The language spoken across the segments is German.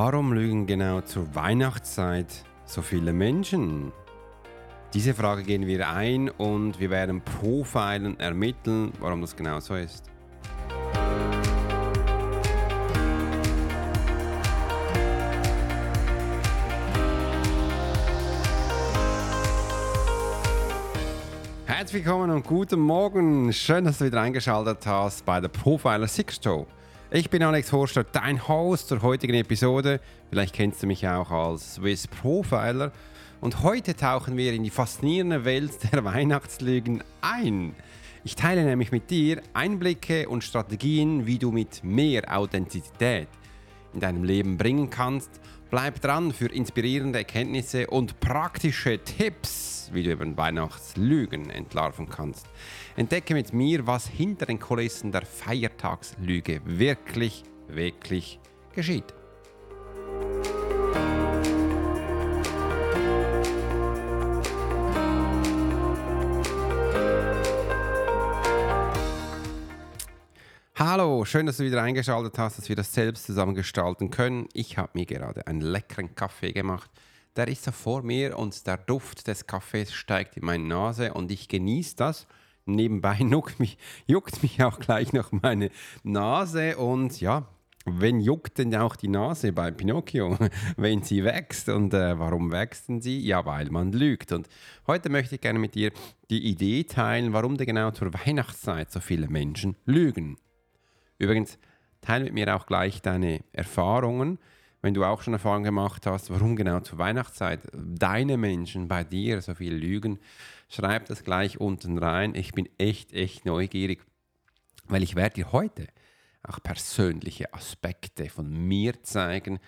Warum lügen genau zur Weihnachtszeit so viele Menschen? Diese Frage gehen wir ein und wir werden profilen, ermitteln, warum das genau so ist. Herzlich willkommen und guten Morgen. Schön, dass du wieder eingeschaltet hast bei der Profiler Six Show. Ich bin Alex Horster, dein Host zur heutigen Episode. Vielleicht kennst du mich auch als Swiss Profiler. Und heute tauchen wir in die faszinierende Welt der Weihnachtslügen ein. Ich teile nämlich mit dir Einblicke und Strategien, wie du mit mehr Authentizität in deinem Leben bringen kannst. Bleib dran für inspirierende Erkenntnisse und praktische Tipps, wie du über Weihnachtslügen entlarven kannst. Entdecke mit mir, was hinter den Kulissen der Feiertagslüge wirklich, wirklich geschieht. Hallo, schön, dass du wieder eingeschaltet hast, dass wir das selbst zusammen gestalten können. Ich habe mir gerade einen leckeren Kaffee gemacht. Der ist so vor mir und der Duft des Kaffees steigt in meine Nase und ich genieße das nebenbei juckt mich, juckt mich auch gleich noch meine Nase und ja, wenn juckt denn auch die Nase bei Pinocchio, wenn sie wächst? Und äh, warum wächst denn sie? Ja, weil man lügt. Und heute möchte ich gerne mit dir die Idee teilen, warum denn genau zur Weihnachtszeit so viele Menschen lügen. Übrigens, teile mit mir auch gleich deine Erfahrungen, wenn du auch schon Erfahrungen gemacht hast, warum genau zur Weihnachtszeit deine Menschen bei dir so viel lügen. Schreib das gleich unten rein. Ich bin echt, echt neugierig, weil ich werde dir heute auch persönliche Aspekte von mir zeigen.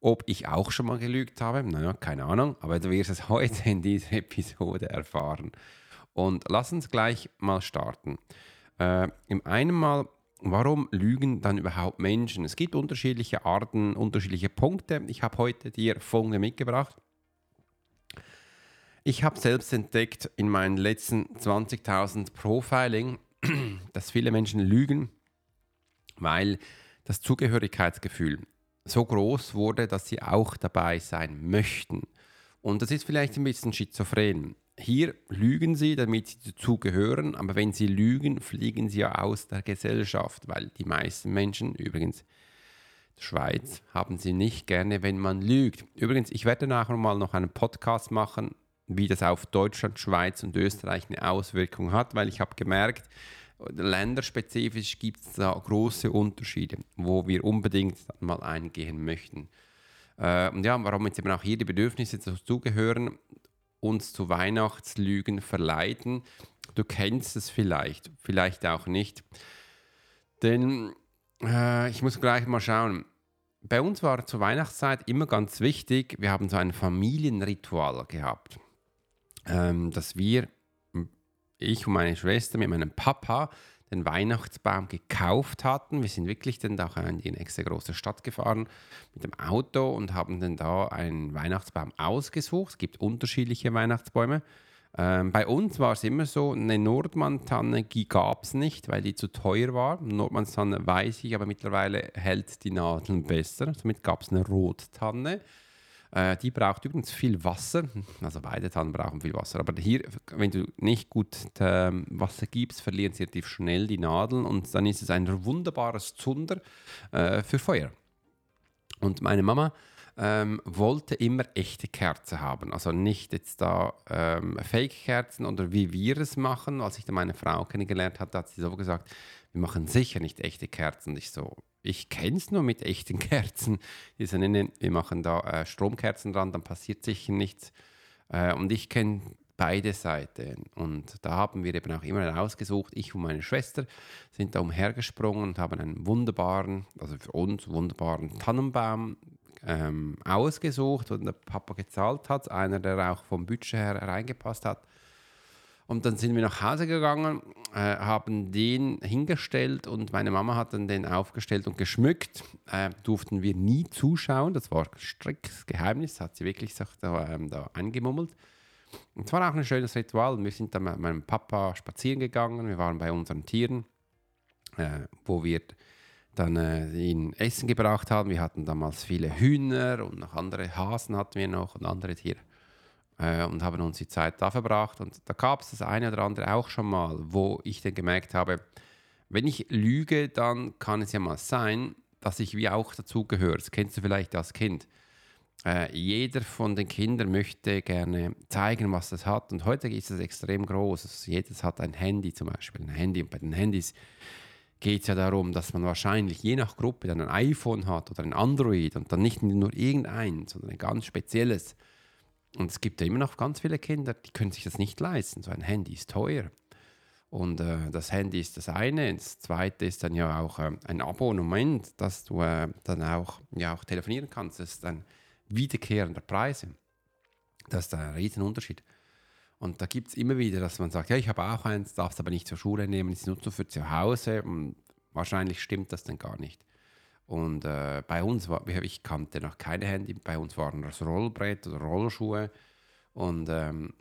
Ob ich auch schon mal gelügt habe, naja, keine Ahnung, aber du wirst es heute in dieser Episode erfahren. Und lass uns gleich mal starten. Äh, Im einen Mal, warum lügen dann überhaupt Menschen? Es gibt unterschiedliche Arten, unterschiedliche Punkte. Ich habe heute dir folgende mitgebracht. Ich habe selbst entdeckt in meinen letzten 20.000 Profiling, dass viele Menschen lügen, weil das Zugehörigkeitsgefühl so groß wurde, dass sie auch dabei sein möchten. Und das ist vielleicht ein bisschen schizophren. Hier lügen sie, damit sie dazugehören, aber wenn sie lügen, fliegen sie ja aus der Gesellschaft, weil die meisten Menschen, übrigens der Schweiz, haben sie nicht gerne, wenn man lügt. Übrigens, ich werde nachher mal noch einen Podcast machen wie das auf Deutschland, Schweiz und Österreich eine Auswirkung hat, weil ich habe gemerkt, länderspezifisch gibt es da große Unterschiede, wo wir unbedingt mal eingehen möchten. Äh, und ja, warum jetzt eben auch hier die Bedürfnisse dazugehören, uns zu Weihnachtslügen verleiten. Du kennst es vielleicht, vielleicht auch nicht. Denn äh, ich muss gleich mal schauen. Bei uns war zur Weihnachtszeit immer ganz wichtig, wir haben so ein Familienritual gehabt ähm, dass wir, ich und meine Schwester mit meinem Papa, den Weihnachtsbaum gekauft hatten. Wir sind wirklich dann auch in die nächste große Stadt gefahren mit dem Auto und haben dann da einen Weihnachtsbaum ausgesucht. Es gibt unterschiedliche Weihnachtsbäume. Ähm, bei uns war es immer so, eine Nordmann-Tanne gab es nicht, weil die zu teuer war. Nordmann-Tanne weiß ich, aber mittlerweile hält die Nadeln besser. Somit gab es eine Rottanne. Äh, die braucht übrigens viel Wasser. Also beide Tannen brauchen viel Wasser. Aber hier, wenn du nicht gut äh, Wasser gibst, verlieren sie relativ schnell die Nadeln und dann ist es ein wunderbares Zunder äh, für Feuer. Und meine Mama ähm, wollte immer echte Kerzen haben. Also nicht jetzt da ähm, Fake-Kerzen oder wie wir es machen. Als ich dann meine Frau kennengelernt hatte, hat sie so gesagt, wir machen sicher nicht echte Kerzen. Und ich so, ich kenne es nur mit echten Kerzen. Diese nennen, wir machen da äh, Stromkerzen dran, dann passiert sicher nichts. Äh, und ich kenne beide Seiten. Und da haben wir eben auch immer ausgesucht. Ich und meine Schwester sind da umhergesprungen und haben einen wunderbaren, also für uns wunderbaren Tannenbaum ähm, ausgesucht und der Papa gezahlt hat. Einer, der auch vom Budget her reingepasst hat. Und dann sind wir nach Hause gegangen, äh, haben den hingestellt und meine Mama hat dann den aufgestellt und geschmückt. Äh, durften wir nie zuschauen, das war striktes Geheimnis, hat sie wirklich so, da, ähm, da angemummelt. Und es war auch ein schönes Ritual. Wir sind dann mit meinem Papa spazieren gegangen, wir waren bei unseren Tieren, äh, wo wir dann äh, ihnen Essen gebracht haben. Wir hatten damals viele Hühner und noch andere Hasen hatten wir noch und andere Tiere äh, und haben uns die Zeit da verbracht. Und da gab es das eine oder andere auch schon mal, wo ich dann gemerkt habe, wenn ich lüge, dann kann es ja mal sein, dass ich wie auch dazugehöre. Das kennst du vielleicht als Kind. Äh, jeder von den Kindern möchte gerne zeigen, was es hat. Und heute ist es extrem groß. Also jedes hat ein Handy zum Beispiel. Ein Handy. Und bei den Handys geht es ja darum, dass man wahrscheinlich je nach Gruppe dann ein iPhone hat oder ein Android und dann nicht nur irgendein, sondern ein ganz spezielles. Und es gibt ja immer noch ganz viele Kinder, die können sich das nicht leisten. So ein Handy ist teuer. Und äh, das Handy ist das eine. Das zweite ist dann ja auch äh, ein Abonnement, dass du äh, dann auch, ja, auch telefonieren kannst. Das ist ein wiederkehrender Preis. Das ist ein Riesenunterschied. Und da gibt es immer wieder, dass man sagt, ja, ich habe auch eins, darf es aber nicht zur Schule nehmen, ist nur für zu Hause. Und wahrscheinlich stimmt das dann gar nicht. Und äh, bei uns war, ich kannte noch keine Handy, bei uns waren das Rollbrett oder Rollschuhe. Und ähm,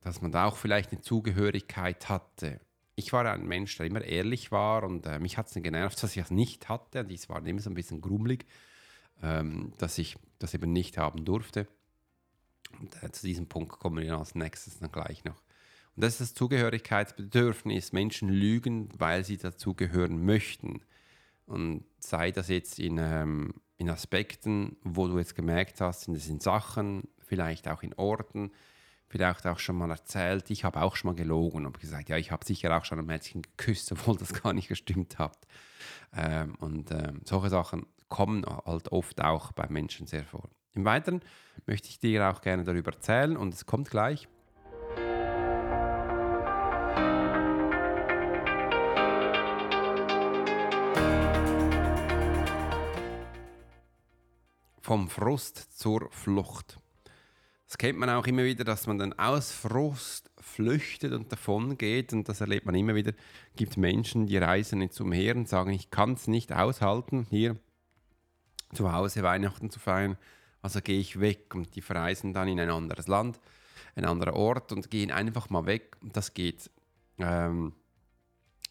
dass man da auch vielleicht eine Zugehörigkeit hatte. Ich war ein Mensch, der immer ehrlich war und äh, mich hat es genervt, dass ich es nicht hatte. Und dies war immer so ein bisschen grummelig, ähm, dass ich das eben nicht haben durfte. Und äh, zu diesem Punkt kommen wir als nächstes dann gleich noch. Und das ist das Zugehörigkeitsbedürfnis. Menschen lügen, weil sie dazugehören möchten. Und sei das jetzt in, ähm, in Aspekten, wo du jetzt gemerkt hast, sind es in Sachen, vielleicht auch in Orten, vielleicht auch schon mal erzählt, ich habe auch schon mal gelogen und gesagt, ja, ich habe sicher auch schon ein Mädchen geküsst, obwohl das gar nicht gestimmt hat. Ähm, und ähm, solche Sachen kommen halt oft auch bei Menschen sehr vor. Im Weiteren möchte ich dir auch gerne darüber erzählen und es kommt gleich. Vom Frust zur Flucht. Das kennt man auch immer wieder, dass man dann aus Frust flüchtet und davon geht. Und das erlebt man immer wieder. Es gibt Menschen, die reisen jetzt umher und sagen, ich kann es nicht aushalten, hier zu Hause Weihnachten zu feiern. Also gehe ich weg und die verreisen dann in ein anderes Land, ein anderer Ort und gehen einfach mal weg. Und das geht. Ähm,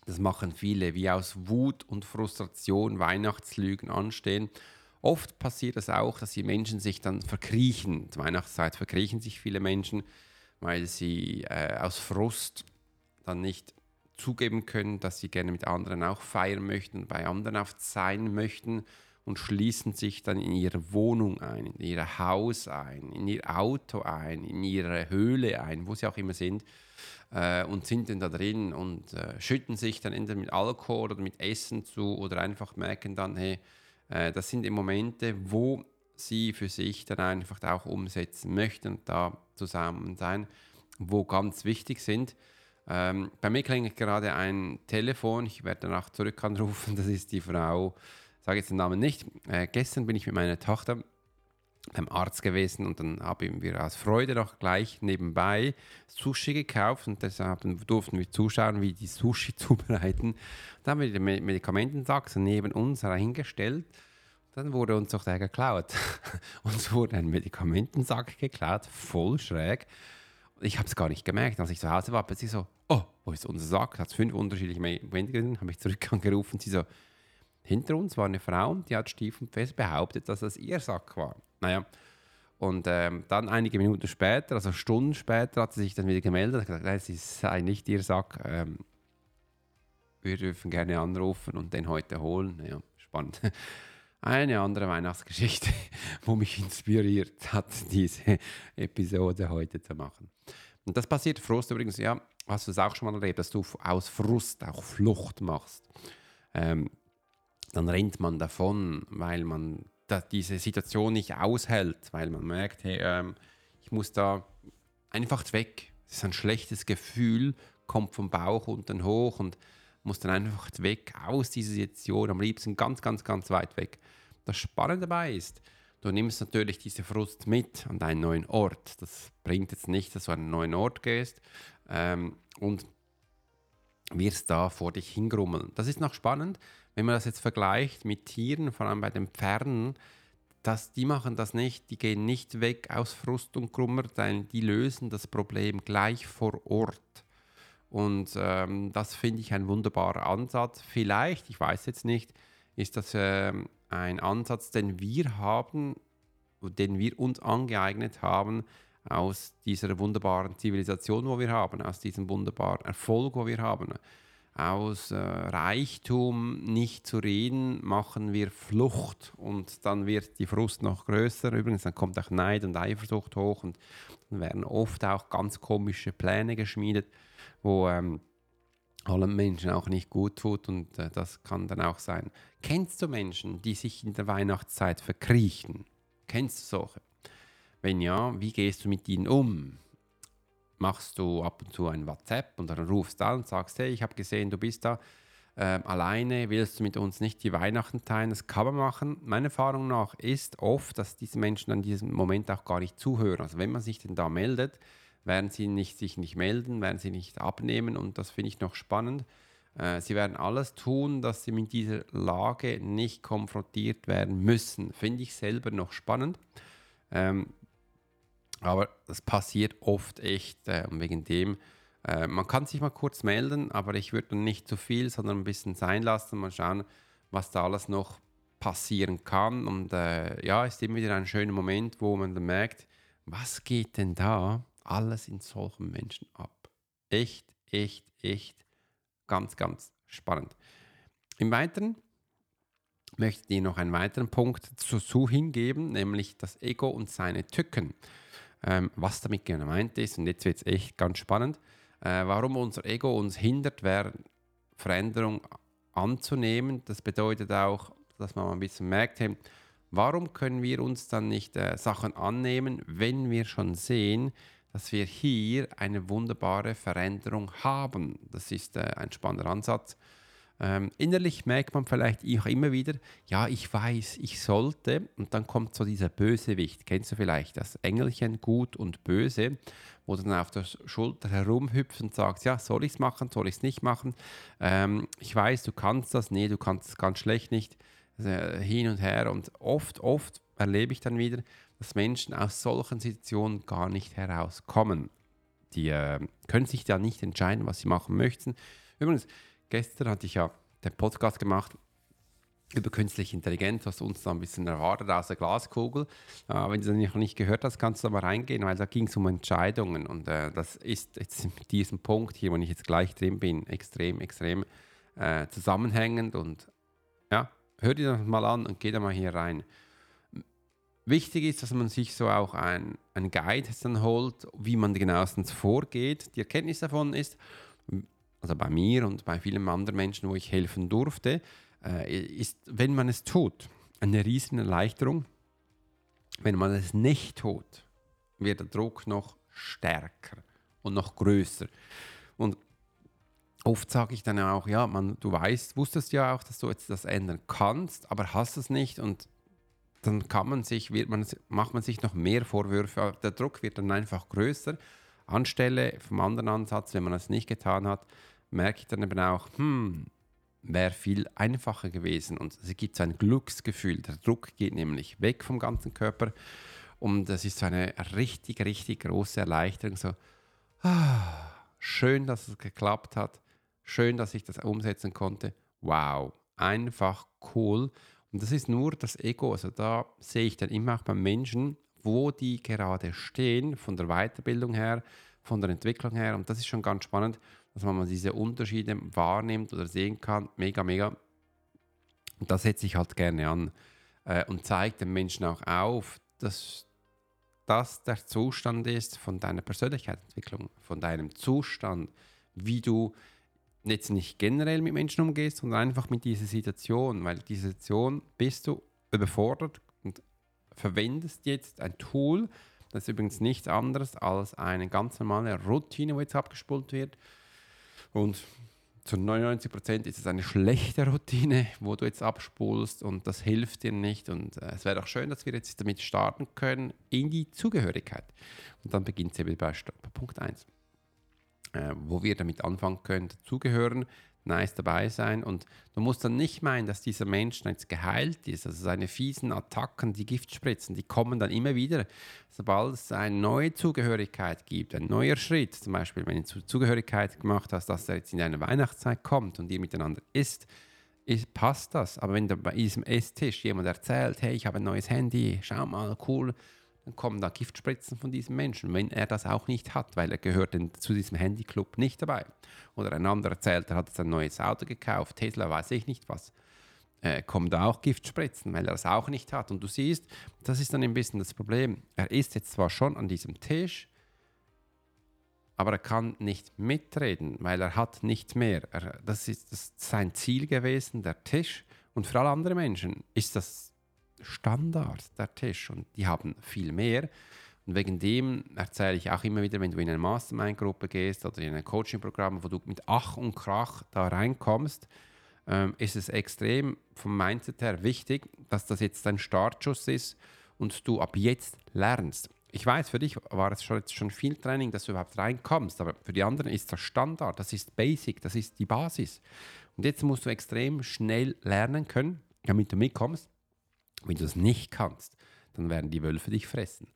das machen viele, wie aus Wut und Frustration Weihnachtslügen anstehen Oft passiert es auch, dass die Menschen sich dann verkriechen. Zur Weihnachtszeit verkriechen sich viele Menschen, weil sie äh, aus Frust dann nicht zugeben können, dass sie gerne mit anderen auch feiern möchten, bei anderen auch sein möchten und schließen sich dann in ihre Wohnung ein, in ihr Haus ein, in ihr Auto ein, in ihre Höhle ein, wo sie auch immer sind äh, und sind dann da drin und äh, schütten sich dann entweder mit Alkohol oder mit Essen zu oder einfach merken dann, hey, das sind die Momente, wo sie für sich dann einfach auch umsetzen möchten und da zusammen sein, wo ganz wichtig sind. Ähm, bei mir klingelt gerade ein Telefon, ich werde danach zurück anrufen, das ist die Frau, sage jetzt den Namen nicht. Äh, gestern bin ich mit meiner Tochter beim Arzt gewesen und dann haben wir aus Freude noch gleich nebenbei Sushi gekauft und deshalb durften wir zuschauen, wie die Sushi zubereiten. Dann haben wir den Medikamentensack neben uns reingestellt. Dann wurde uns doch der geklaut. uns wurde ein Medikamentensack geklaut, voll schräg. Ich habe es gar nicht gemerkt, als ich zu Hause war. Plötzlich so, oh, wo ist unser Sack? Hat fünf unterschiedliche Medikamente habe ich zurück angerufen. Sie so, hinter uns war eine Frau, die hat stiefenfest behauptet, dass das ihr Sack war. Naja, und ähm, dann einige Minuten später, also Stunden später, hat sie sich dann wieder gemeldet und gesagt, nein, es sei nicht ihr Sack. Ähm, wir dürfen gerne anrufen und den heute holen. Ja, spannend. Eine andere Weihnachtsgeschichte, wo mich inspiriert hat, diese Episode heute zu machen. Und das passiert Frust übrigens, ja, hast du es auch schon mal erlebt, dass du aus Frust auch Flucht machst. Ähm, dann rennt man davon, weil man diese Situation nicht aushält, weil man merkt, hey, ähm, ich muss da einfach weg. Es ist ein schlechtes Gefühl, kommt vom Bauch unten hoch und muss dann einfach weg aus dieser Situation, am liebsten ganz, ganz, ganz weit weg. Das Spannende dabei ist, du nimmst natürlich diese Frust mit an deinen neuen Ort. Das bringt jetzt nicht, dass du an einen neuen Ort gehst ähm, und wirst da vor dich hingrummeln. Das ist noch spannend, wenn man das jetzt vergleicht mit Tieren, vor allem bei den Pferden, dass die machen das nicht, die gehen nicht weg aus Frust und Krummer, denn die lösen das Problem gleich vor Ort. Und ähm, das finde ich ein wunderbarer Ansatz. Vielleicht, ich weiß jetzt nicht, ist das äh, ein Ansatz, den wir haben, den wir uns angeeignet haben aus dieser wunderbaren Zivilisation, wo wir haben, aus diesem wunderbaren Erfolg, wo wir haben. Aus äh, Reichtum nicht zu reden, machen wir Flucht und dann wird die Frust noch größer. Übrigens, dann kommt auch Neid und Eifersucht hoch und dann werden oft auch ganz komische Pläne geschmiedet, wo ähm, allen Menschen auch nicht gut tut und äh, das kann dann auch sein. Kennst du Menschen, die sich in der Weihnachtszeit verkriechen? Kennst du solche? Wenn ja, wie gehst du mit ihnen um? Machst du ab und zu ein WhatsApp und dann rufst du an und sagst, hey, ich habe gesehen, du bist da äh, alleine, willst du mit uns nicht die Weihnachten teilen? Das kann man machen. Meiner Erfahrung nach ist oft, dass diese Menschen an diesem Moment auch gar nicht zuhören. Also wenn man sich denn da meldet, werden sie nicht, sich nicht melden, werden sie nicht abnehmen und das finde ich noch spannend. Äh, sie werden alles tun, dass sie mit dieser Lage nicht konfrontiert werden müssen. Finde ich selber noch spannend. Ähm, aber das passiert oft echt äh, wegen dem. Äh, man kann sich mal kurz melden, aber ich würde nicht zu viel, sondern ein bisschen sein lassen. Mal schauen, was da alles noch passieren kann. Und äh, ja, ist immer wieder ein schöner Moment, wo man dann merkt, was geht denn da alles in solchen Menschen ab? Echt, echt, echt ganz, ganz spannend. Im Weiteren möchte ich dir noch einen weiteren Punkt dazu hingeben, nämlich das Ego und seine Tücken ähm, was damit gemeint ist. Und jetzt wird es echt ganz spannend, äh, warum unser Ego uns hindert, Veränderung anzunehmen. Das bedeutet auch, dass man ein bisschen merkt, hey, warum können wir uns dann nicht äh, Sachen annehmen, wenn wir schon sehen, dass wir hier eine wunderbare Veränderung haben. Das ist äh, ein spannender Ansatz. Ähm, innerlich merkt man vielleicht auch immer wieder, ja, ich weiß, ich sollte. Und dann kommt so dieser Bösewicht. Kennst du vielleicht das Engelchen Gut und Böse, wo dann auf der Schulter herumhüpft und sagt, ja, soll ich es machen, soll ich es nicht machen? Ähm, ich weiß, du kannst das, nee, du kannst es ganz schlecht nicht. Also, hin und her. Und oft, oft erlebe ich dann wieder, dass Menschen aus solchen Situationen gar nicht herauskommen. Die äh, können sich da nicht entscheiden, was sie machen möchten. Übrigens, Gestern hatte ich ja den Podcast gemacht über künstliche Intelligenz, was uns da ein bisschen erwartet aus der Glaskugel. Äh, wenn du das noch nicht gehört hast, kannst du da mal reingehen, weil da ging es um Entscheidungen. Und äh, das ist jetzt mit diesem Punkt hier, wo ich jetzt gleich drin bin, extrem, extrem äh, zusammenhängend. Und ja, hör dir das mal an und geh da mal hier rein. Wichtig ist, dass man sich so auch ein, ein Guide dann holt, wie man genauestens vorgeht. Die Erkenntnis davon ist, also bei mir und bei vielen anderen Menschen, wo ich helfen durfte, äh, ist, wenn man es tut, eine riesen Erleichterung. Wenn man es nicht tut, wird der Druck noch stärker und noch größer. Und oft sage ich dann auch, ja, man, du weißt, wusstest ja auch, dass du jetzt das ändern kannst, aber hast es nicht und dann kann man sich, wird man, macht man sich noch mehr Vorwürfe. Der Druck wird dann einfach größer. Anstelle vom anderen Ansatz, wenn man es nicht getan hat, merke ich dann eben auch, hm, wäre viel einfacher gewesen. Und es gibt so ein Glücksgefühl. Der Druck geht nämlich weg vom ganzen Körper. Und das ist so eine richtig, richtig große Erleichterung. So, ah, schön, dass es geklappt hat. Schön, dass ich das umsetzen konnte. Wow, einfach cool. Und das ist nur das Ego. Also da sehe ich dann immer auch beim Menschen, wo die gerade stehen, von der Weiterbildung her, von der Entwicklung her. Und das ist schon ganz spannend dass man mal diese Unterschiede wahrnimmt oder sehen kann. Mega, mega. Und das setze ich halt gerne an äh, und zeigt den Menschen auch auf, dass das der Zustand ist von deiner Persönlichkeitsentwicklung, von deinem Zustand, wie du jetzt nicht generell mit Menschen umgehst, sondern einfach mit dieser Situation, weil diese Situation bist du überfordert und verwendest jetzt ein Tool, das ist übrigens nichts anderes als eine ganz normale Routine, wo jetzt abgespult wird, und zu 99 Prozent ist es eine schlechte Routine, wo du jetzt abspulst und das hilft dir nicht. Und äh, es wäre auch schön, dass wir jetzt damit starten können in die Zugehörigkeit. Und dann beginnt es eben bei Punkt 1, äh, wo wir damit anfangen können, zugehören, nice dabei sein. Und du musst dann nicht meinen, dass dieser Mensch jetzt geheilt ist. Also seine fiesen Attacken, die Giftspritzen, die kommen dann immer wieder. Sobald es eine neue Zugehörigkeit gibt, ein neuer Schritt, zum Beispiel, wenn du Zugehörigkeit gemacht hast, dass er jetzt in eine Weihnachtszeit kommt und ihr miteinander isst, ist, passt das. Aber wenn da bei diesem Esstisch jemand erzählt, hey, ich habe ein neues Handy, schau mal, cool, dann kommen da Giftspritzen von diesem Menschen, wenn er das auch nicht hat, weil er gehört zu diesem Handyclub nicht dabei. Oder ein anderer erzählt, er hat jetzt ein neues Auto gekauft, Tesla, weiß ich nicht was. Äh, kommen da auch Giftspritzen, weil er das auch nicht hat. Und du siehst, das ist dann ein bisschen das Problem. Er ist jetzt zwar schon an diesem Tisch, aber er kann nicht mitreden, weil er hat nicht mehr. Er, das ist das sein Ziel gewesen, der Tisch. Und für alle anderen Menschen ist das Standard, der Tisch. Und die haben viel mehr. Und wegen dem erzähle ich auch immer wieder, wenn du in eine Mastermind-Gruppe gehst oder in ein Coaching-Programm, wo du mit Ach und Krach da reinkommst, ähm, ist es extrem vom Mindset her wichtig, dass das jetzt dein Startschuss ist und du ab jetzt lernst. Ich weiß, für dich war es schon, schon viel Training, dass du überhaupt reinkommst, aber für die anderen ist das Standard, das ist Basic, das ist die Basis. Und jetzt musst du extrem schnell lernen können, damit du mitkommst. Wenn du das nicht kannst, dann werden die Wölfe dich fressen.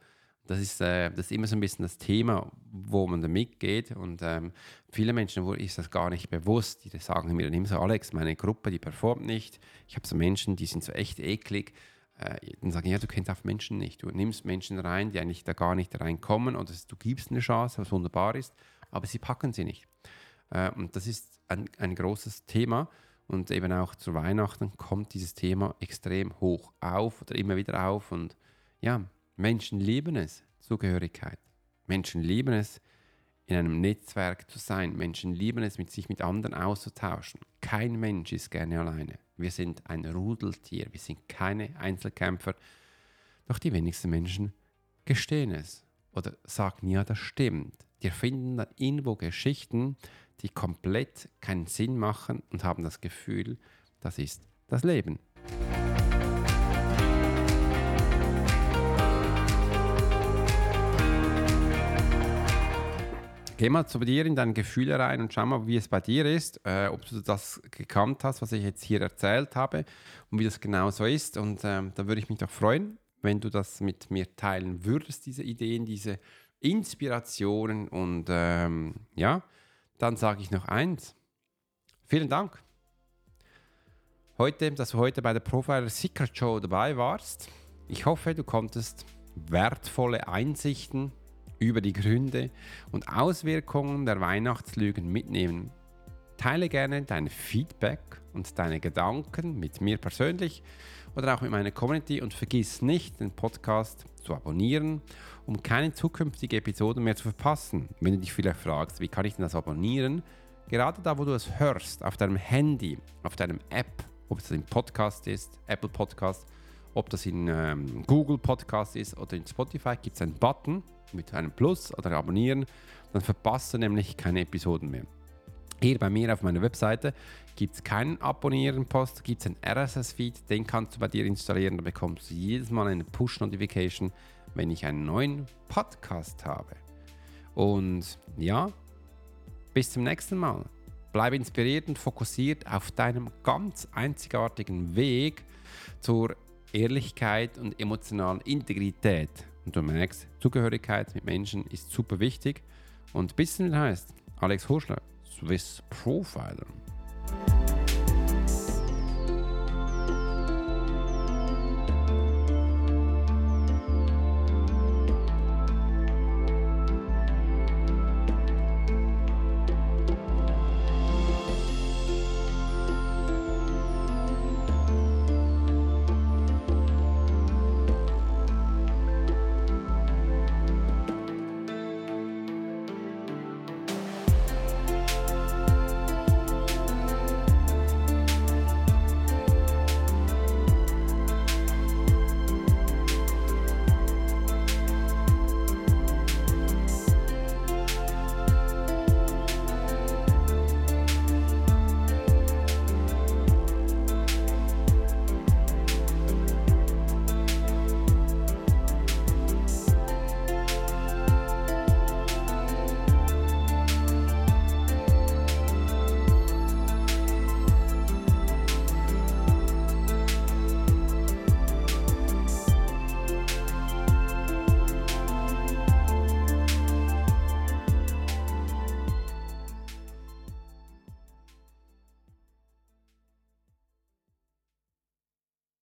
Das ist, äh, das ist immer so ein bisschen das Thema, wo man da mitgeht. Und ähm, viele Menschen, ist das gar nicht bewusst, die sagen mir dann immer so, Alex, meine Gruppe, die performt nicht. Ich habe so Menschen, die sind so echt eklig. Äh, dann sagen, ja, du kennst auch Menschen nicht. Du nimmst Menschen rein, die eigentlich da gar nicht reinkommen und du gibst eine Chance, was wunderbar ist, aber sie packen sie nicht. Äh, und das ist ein, ein großes Thema. Und eben auch zu Weihnachten kommt dieses Thema extrem hoch auf oder immer wieder auf. Und ja, Menschen lieben es, Zugehörigkeit. Menschen lieben es, in einem Netzwerk zu sein. Menschen lieben es, mit sich mit anderen auszutauschen. Kein Mensch ist gerne alleine. Wir sind ein Rudeltier. Wir sind keine Einzelkämpfer. Doch die wenigsten Menschen gestehen es oder sagen, ja, das stimmt. Die erfinden dann irgendwo Geschichten, die komplett keinen Sinn machen und haben das Gefühl, das ist das Leben. Geh mal zu dir in deine Gefühle rein und schau mal, wie es bei dir ist, äh, ob du das gekannt hast, was ich jetzt hier erzählt habe und wie das genau so ist. Und ähm, da würde ich mich doch freuen, wenn du das mit mir teilen würdest, diese Ideen, diese Inspirationen. Und ähm, ja, dann sage ich noch eins. Vielen Dank. Heute, dass du heute bei der Profiler Secret Show dabei warst. Ich hoffe, du konntest wertvolle Einsichten über die Gründe und Auswirkungen der Weihnachtslügen mitnehmen. Teile gerne dein Feedback und deine Gedanken mit mir persönlich oder auch mit meiner Community und vergiss nicht, den Podcast zu abonnieren, um keine zukünftige Episode mehr zu verpassen. Wenn du dich vielleicht fragst, wie kann ich denn das abonnieren? Gerade da, wo du es hörst, auf deinem Handy, auf deinem App, ob es ein Podcast ist, Apple Podcast, ob das in ähm, Google Podcast ist oder in Spotify, gibt es einen Button mit einem Plus oder Abonnieren. Dann verpasst du nämlich keine Episoden mehr. Hier bei mir auf meiner Webseite gibt es keinen Abonnieren-Post, gibt es einen RSS-Feed, den kannst du bei dir installieren. Da bekommst du jedes Mal eine Push-Notification, wenn ich einen neuen Podcast habe. Und ja, bis zum nächsten Mal. Bleib inspiriert und fokussiert auf deinem ganz einzigartigen Weg zur Ehrlichkeit und emotionalen Integrität. Und du merkst, Zugehörigkeit mit Menschen ist super wichtig. Und bis es heißt, Alex Horschler, Swiss Profiler.